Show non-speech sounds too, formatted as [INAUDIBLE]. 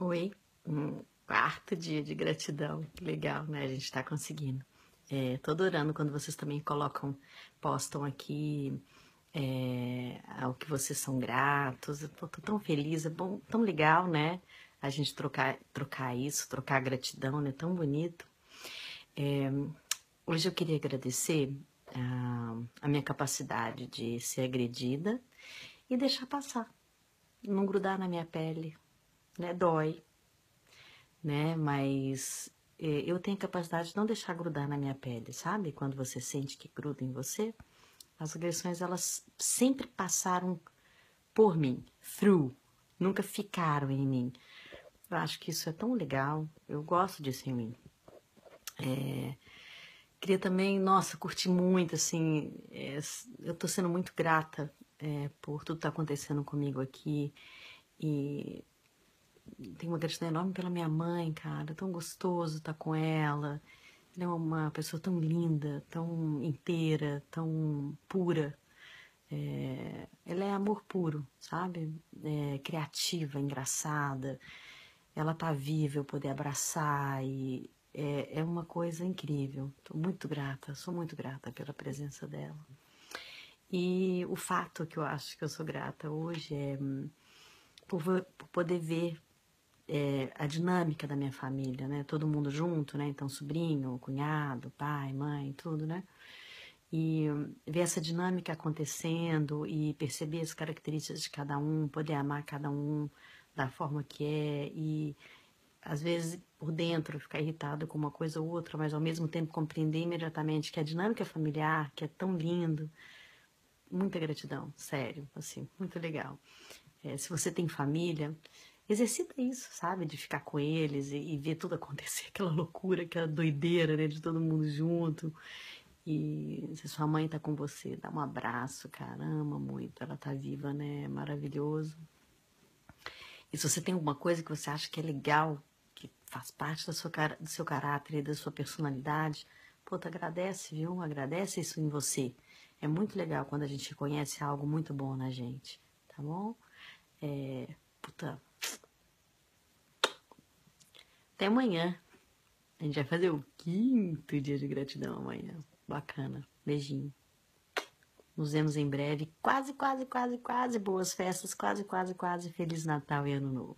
Oi, um quarto dia de gratidão. Legal, né? A gente está conseguindo. É, tô adorando quando vocês também colocam, postam aqui é, ao que vocês são gratos. Eu tô, tô, tão feliz, é bom, tão legal, né? A gente trocar, trocar isso, trocar gratidão, né? Tão bonito. É, hoje eu queria agradecer a, a minha capacidade de ser agredida e deixar passar, não grudar na minha pele, né? Dói, né? Mas é, eu tenho capacidade de não deixar grudar na minha pele, sabe? Quando você sente que gruda em você, as agressões elas sempre passaram por mim, through, nunca ficaram em mim. Eu acho que isso é tão legal, eu gosto disso em mim. É, queria também, nossa, curti muito, assim, é, eu tô sendo muito grata é, por tudo que tá acontecendo comigo aqui e tenho uma gratidão enorme pela minha mãe, cara. Tão gostoso estar com ela. Ela é uma pessoa tão linda, tão inteira, tão pura. É, ela é amor puro, sabe? É, criativa, engraçada. Ela tá viva, eu poder abraçar e é, é uma coisa incrível. Tô muito grata, sou muito grata pela presença dela. E o fato que eu acho que eu sou grata hoje é por, por poder ver é, a dinâmica da minha família, né? Todo mundo junto, né? Então, sobrinho, cunhado, pai, mãe, tudo, né? E ver essa dinâmica acontecendo e perceber as características de cada um, poder amar cada um da forma que é e às vezes por dentro ficar irritado com uma coisa ou outra, mas ao mesmo tempo compreender imediatamente que a dinâmica familiar, que é tão lindo, muita gratidão, sério, assim, muito legal. É, se você tem família, exercita isso, sabe? De ficar com eles e, e, ver tudo acontecer, [LAUGHS] aquela loucura, aquela doideira, né? De todo mundo junto. E se sua mãe tá com você, dá um abraço, caramba, muito. Ela tá viva, né? Maravilhoso. E se você tem alguma coisa que você acha que é legal, que faz parte da sua, do seu caráter e da sua personalidade, pô, agradece, viu? Agradece isso em você. É muito legal quando a gente conhece algo muito bom na gente, tá bom? É, puta, até amanhã. A gente vai fazer o quinto dia de gratidão amanhã. Bacana. Beijinho. Nos vemos em breve. Quase, quase, quase, quase. Boas festas. Quase, quase, quase. Feliz Natal e Ano Novo.